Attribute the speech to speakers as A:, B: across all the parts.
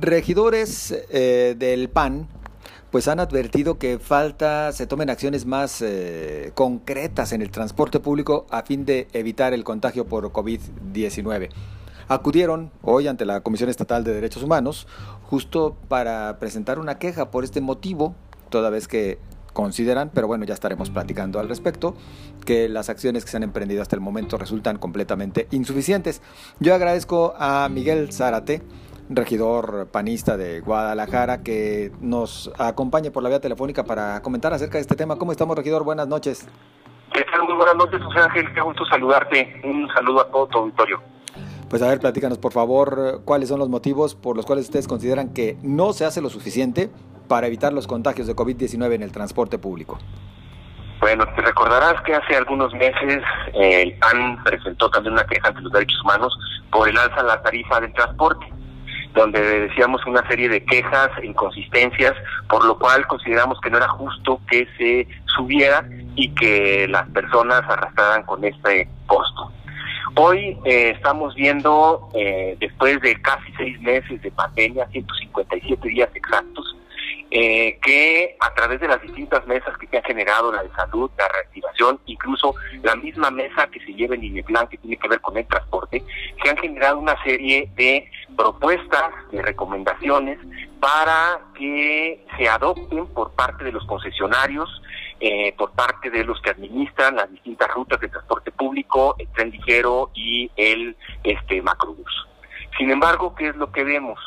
A: Regidores eh, del PAN pues han advertido que falta se tomen acciones más eh, concretas en el transporte público a fin de evitar el contagio por COVID-19. Acudieron hoy ante la Comisión Estatal de Derechos Humanos justo para presentar una queja por este motivo, toda vez que consideran, pero bueno, ya estaremos platicando al respecto, que las acciones que se han emprendido hasta el momento resultan completamente insuficientes. Yo agradezco a Miguel Zárate, regidor panista de Guadalajara, que nos acompañe por la vía telefónica para comentar acerca de este tema. ¿Cómo estamos, regidor? Buenas noches.
B: ¿Qué tal? Muy buenas noches, José Ángel. Qué gusto saludarte. Un saludo a todo tu auditorio.
A: Pues a ver, platícanos por favor cuáles son los motivos por los cuales ustedes consideran que no se hace lo suficiente para evitar los contagios de COVID-19 en el transporte público?
B: Bueno, te recordarás que hace algunos meses eh, el PAN presentó también una queja ante los derechos humanos por el alza en la tarifa del transporte, donde decíamos una serie de quejas e inconsistencias, por lo cual consideramos que no era justo que se subiera y que las personas arrastraran con este costo. Hoy eh, estamos viendo, eh, después de casi seis meses de pandemia, 157 días exactos, eh, que a través de las distintas mesas que se han generado, la de salud, la reactivación, incluso la misma mesa que se lleva en plan que tiene que ver con el transporte, se han generado una serie de propuestas, de recomendaciones para que se adopten por parte de los concesionarios, eh, por parte de los que administran las distintas rutas de transporte público, el tren ligero y el este macrobús. Sin embargo, ¿qué es lo que vemos?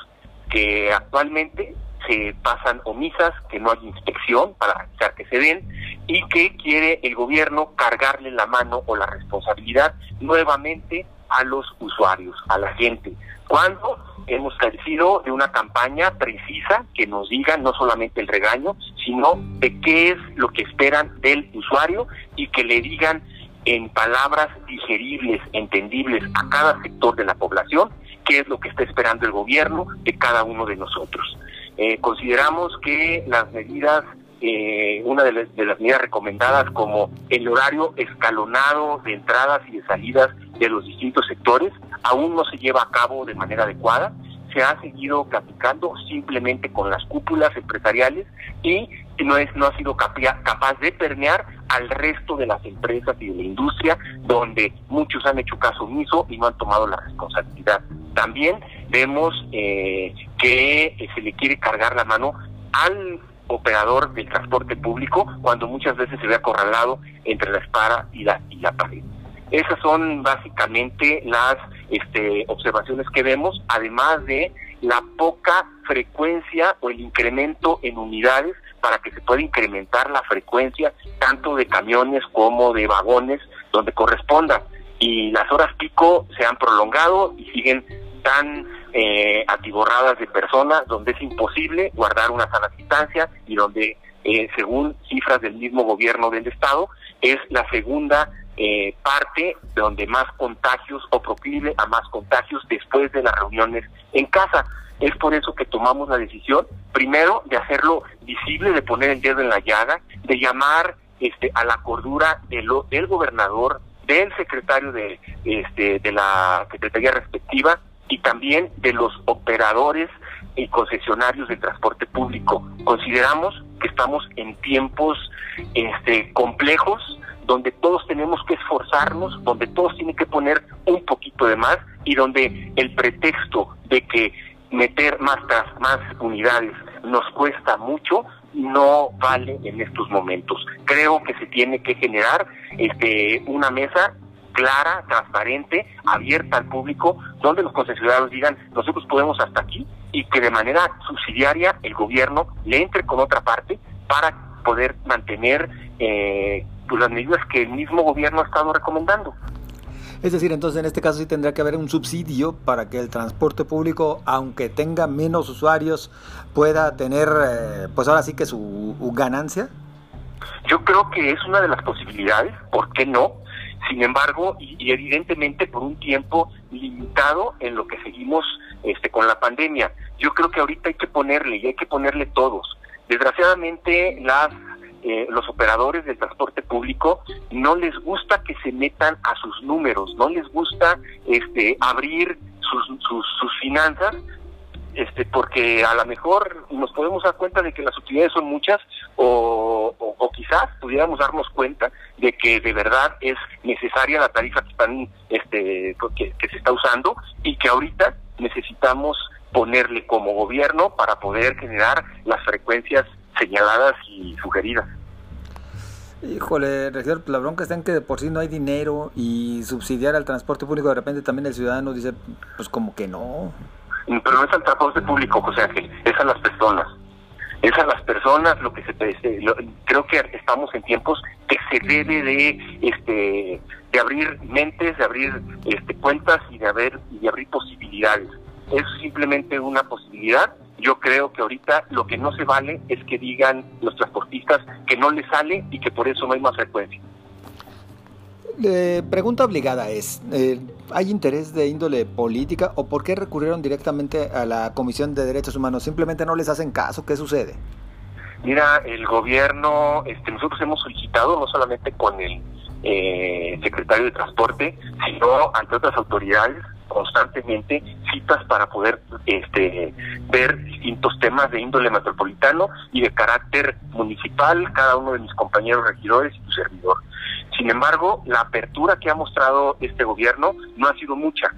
B: Que actualmente se pasan omisas, que no hay inspección para revisar que se den y que quiere el gobierno cargarle la mano o la responsabilidad nuevamente a los usuarios, a la gente. Cuando hemos carecido de una campaña precisa que nos diga no solamente el regaño, sino de qué es lo que esperan del usuario y que le digan en palabras digeribles, entendibles a cada sector de la población, qué es lo que está esperando el gobierno de cada uno de nosotros. Eh, consideramos que las medidas, eh, una de las, medidas recomendadas como el horario escalonado de entradas y de salidas de los distintos sectores, aún no se lleva a cabo de manera adecuada se ha seguido platicando simplemente con las cúpulas empresariales y no es no ha sido capaz de permear al resto de las empresas y de la industria donde muchos han hecho caso omiso y no han tomado la responsabilidad. También vemos eh, que se le quiere cargar la mano al operador del transporte público cuando muchas veces se ve acorralado entre la espada y la, y la pared. Esas son básicamente las este, observaciones que vemos, además de la poca frecuencia o el incremento en unidades para que se pueda incrementar la frecuencia tanto de camiones como de vagones donde corresponda. Y las horas pico se han prolongado y siguen tan eh, atiborradas de personas donde es imposible guardar una sana distancia y donde, eh, según cifras del mismo gobierno del Estado, es la segunda eh, parte donde más contagios o proclive a más contagios después de las reuniones en casa. Es por eso que tomamos la decisión, primero, de hacerlo visible, de poner el dedo en la llaga, de llamar este, a la cordura de lo, del gobernador, del secretario de, este, de la secretaría respectiva y también de los operadores y concesionarios de transporte público. Consideramos que estamos en tiempos este, complejos donde todos tenemos que esforzarnos, donde todos tienen que poner un poquito de más y donde el pretexto de que meter más, más unidades nos cuesta mucho, no vale en estos momentos. Creo que se tiene que generar este una mesa clara, transparente, abierta al público, donde los concesionarios digan, nosotros podemos hasta aquí, y que de manera subsidiaria el gobierno le entre con otra parte para poder mantener eh, pues las medidas que el mismo gobierno ha estado recomendando.
A: Es decir, entonces en este caso sí tendría que haber un subsidio para que el transporte público, aunque tenga menos usuarios, pueda tener, eh, pues ahora sí que su ganancia.
B: Yo creo que es una de las posibilidades, ¿por qué no? Sin embargo, y, evidentemente por un tiempo limitado en lo que seguimos este, con la pandemia. Yo creo que ahorita hay que ponerle, y hay que ponerle todos. Desgraciadamente, las eh, los operadores del transporte público no les gusta que se metan a sus números, no les gusta este abrir sus, sus, finanzas este, porque a lo mejor nos podemos dar cuenta de que las utilidades son muchas o, quizás pudiéramos darnos cuenta de que de verdad es necesaria la tarifa que, están, este, que, que se está usando y que ahorita necesitamos ponerle como gobierno para poder generar las frecuencias señaladas y sugeridas.
A: Híjole, regidor, la bronca está en que de por sí no hay dinero y subsidiar al transporte público de repente también el ciudadano dice, pues como que no.
B: Pero no es al transporte público, José Ángel, es a las personas. Es a las personas lo que se este, creo que estamos en tiempos que se debe de este de abrir mentes, de abrir este cuentas y de haber y de abrir posibilidades. Es simplemente una posibilidad yo creo que ahorita lo que no se vale es que digan los transportistas que no les sale y que por eso no hay más frecuencia.
A: Eh, pregunta obligada es, eh, ¿hay interés de índole política o por qué recurrieron directamente a la Comisión de Derechos Humanos? ¿Simplemente no les hacen caso? ¿Qué sucede?
B: Mira, el gobierno, este, nosotros hemos solicitado no solamente con el eh, secretario de Transporte, sino ante otras autoridades constantemente citas para poder este, ver distintos temas de índole metropolitano y de carácter municipal, cada uno de mis compañeros regidores y tu servidor. Sin embargo, la apertura que ha mostrado este gobierno no ha sido mucha.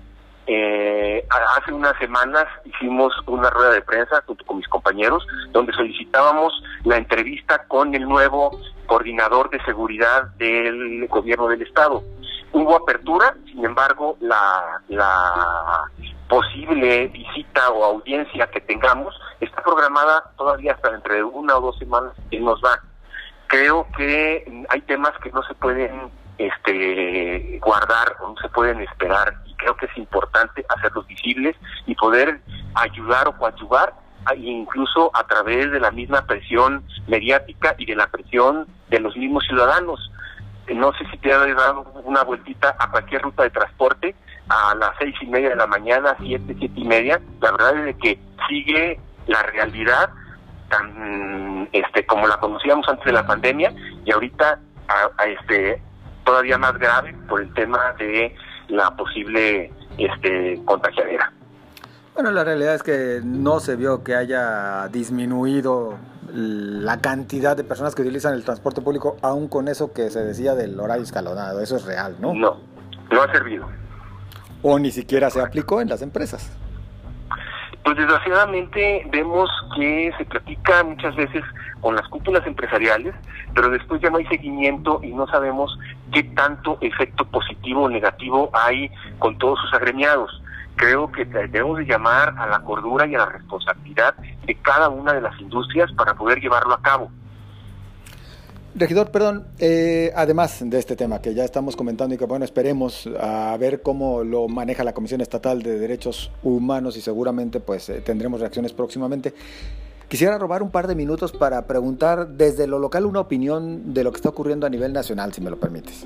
B: Eh, hace unas semanas hicimos una rueda de prensa junto con mis compañeros donde solicitábamos la entrevista con el nuevo coordinador de seguridad del gobierno del estado hubo apertura, sin embargo, la, posible visita o audiencia que tengamos está programada todavía hasta dentro de una o dos semanas que nos va. Creo que hay temas que no se pueden este, guardar o no se pueden esperar y creo que es importante hacerlos visibles y poder ayudar o coadyuvar incluso a través de la misma presión mediática y de la presión de los mismos ciudadanos. No sé si te ha dado una vueltita a cualquier ruta de transporte a las seis y media de la mañana, siete, siete y media, la verdad es que sigue la realidad tan este como la conocíamos antes de la pandemia y ahorita a, este todavía más grave por el tema de la posible este contagiadera.
A: Bueno, la realidad es que no se vio que haya disminuido la cantidad de personas que utilizan el transporte público, aún con eso que se decía del horario escalonado. Eso es real, ¿no?
B: No, no ha servido.
A: O ni siquiera se aplicó en las empresas.
B: Pues desgraciadamente vemos que se platica muchas veces con las cúpulas empresariales, pero después ya no hay seguimiento y no sabemos qué tanto efecto positivo o negativo hay con todos sus agremiados creo que debemos de llamar a la cordura y a la responsabilidad de cada una de las industrias para poder llevarlo a cabo.
A: Regidor, perdón, eh, además de este tema que ya estamos comentando y que bueno, esperemos a ver cómo lo maneja la Comisión Estatal de Derechos Humanos y seguramente pues eh, tendremos reacciones próximamente. Quisiera robar un par de minutos para preguntar desde lo local una opinión de lo que está ocurriendo a nivel nacional, si me lo permites.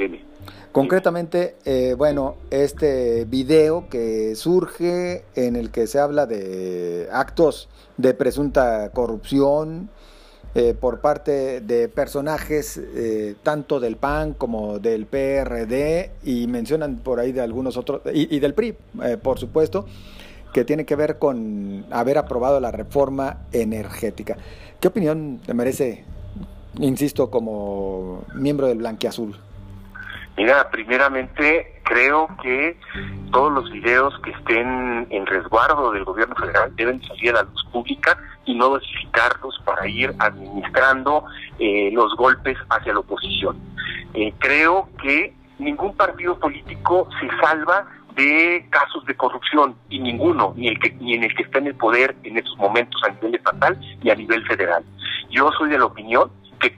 A: Concretamente, eh, bueno, este video que surge en el que se habla de actos de presunta corrupción eh, por parte de personajes eh, tanto del PAN como del PRD y mencionan por ahí de algunos otros, y, y del PRI, por supuesto que tiene que ver con haber aprobado la reforma energética. ¿Qué opinión te merece, insisto, como miembro del Blanquiazul?
B: Mira, primeramente creo que todos los videos que estén en resguardo del gobierno federal deben salir a la luz pública y no dosificarlos para ir administrando eh, los golpes hacia la oposición. Eh, creo que ningún partido político se salva de casos de corrupción y ninguno, ni el que ni en el que está en el poder en estos momentos a nivel estatal y a nivel federal. Yo soy de la opinión que,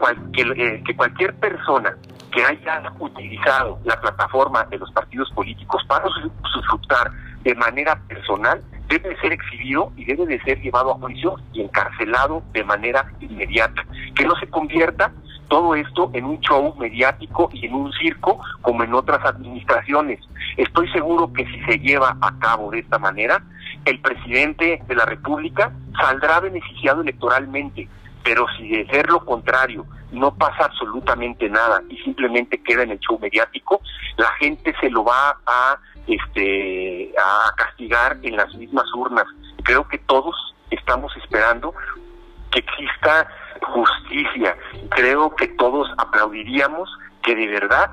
B: eh, que cualquier persona que haya utilizado la plataforma de los partidos políticos para disfrutar de manera personal debe ser exhibido y debe de ser llevado a juicio y encarcelado de manera inmediata. Que no se convierta todo esto en un show mediático y en un circo como en otras administraciones. Estoy seguro que si se lleva a cabo de esta manera, el presidente de la República saldrá beneficiado electoralmente, pero si de ser lo contrario no pasa absolutamente nada y simplemente queda en el show mediático, la gente se lo va a este a castigar en las mismas urnas creo que todos estamos esperando que exista justicia. Creo que todos aplaudiríamos que de verdad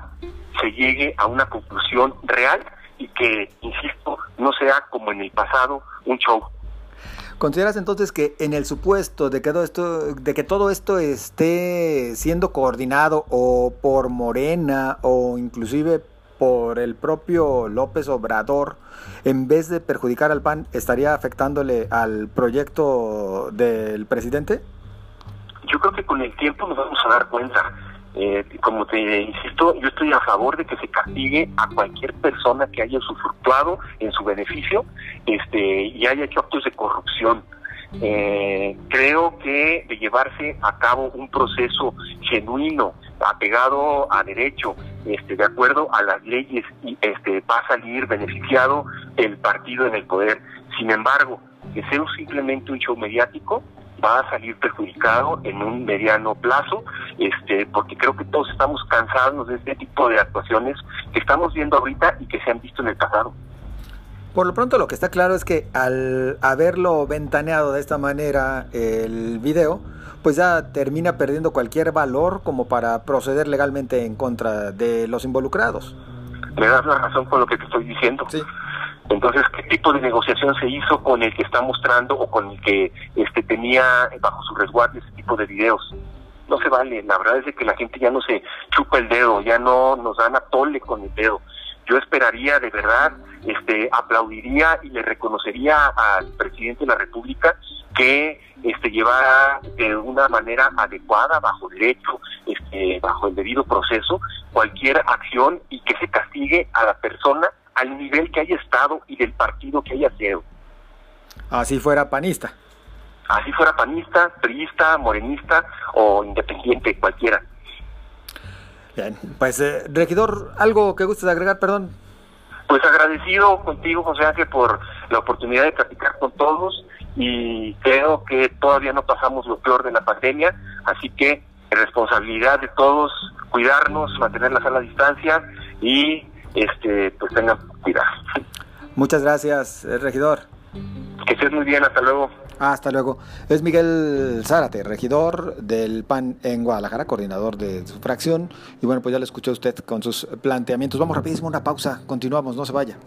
B: se llegue a una conclusión real y que, insisto, no sea como en el pasado un show.
A: ¿Consideras entonces que en el supuesto de que todo esto, de que todo esto esté siendo coordinado o por Morena o inclusive por el propio López Obrador, en vez de perjudicar al PAN, estaría afectándole al proyecto del presidente?
B: Yo creo que con el tiempo nos vamos a dar cuenta. Eh, como te insisto, yo estoy a favor de que se castigue a cualquier persona que haya usufructuado en su beneficio este, y haya hecho actos de corrupción. Eh, creo que de llevarse a cabo un proceso genuino, apegado a derecho, este, de acuerdo a las leyes, y este, va a salir beneficiado el partido en el poder. Sin embargo, que sea simplemente un show mediático, va a salir perjudicado en un mediano plazo, este, porque creo que todos estamos cansados de este tipo de actuaciones que estamos viendo ahorita y que se han visto en el pasado.
A: Por lo pronto lo que está claro es que al haberlo ventaneado de esta manera el video, pues ya termina perdiendo cualquier valor como para proceder legalmente en contra de los involucrados.
B: Me das la razón con lo que te estoy diciendo.
A: Sí.
B: Entonces, ¿qué tipo de negociación se hizo con el que está mostrando o con el que este tenía bajo su resguardo ese tipo de videos? No se vale, la verdad es que la gente ya no se chupa el dedo, ya no nos dan a tole con el dedo. Yo esperaría de verdad, este, aplaudiría y le reconocería al presidente de la República que este llevara de una manera adecuada, bajo derecho, este, bajo el debido proceso, cualquier acción y que se castigue a la persona al nivel que haya estado y del partido que haya sido.
A: Así fuera panista.
B: Así fuera panista, priista, morenista o independiente, cualquiera.
A: Bien, pues eh, regidor, ¿algo que gustes agregar, perdón?
B: Pues agradecido contigo, José Ángel, por la oportunidad de platicar con todos y creo que todavía no pasamos lo peor de la pandemia, así que responsabilidad de todos cuidarnos, mantener la sana distancia y este, pues tengan cuidado.
A: Muchas gracias, eh, regidor.
B: Que estés muy bien, hasta luego.
A: Hasta luego. Es Miguel Zárate, regidor del PAN en Guadalajara, coordinador de su fracción. Y bueno, pues ya lo escuchó usted con sus planteamientos. Vamos rapidísimo, una pausa. Continuamos, no se vaya.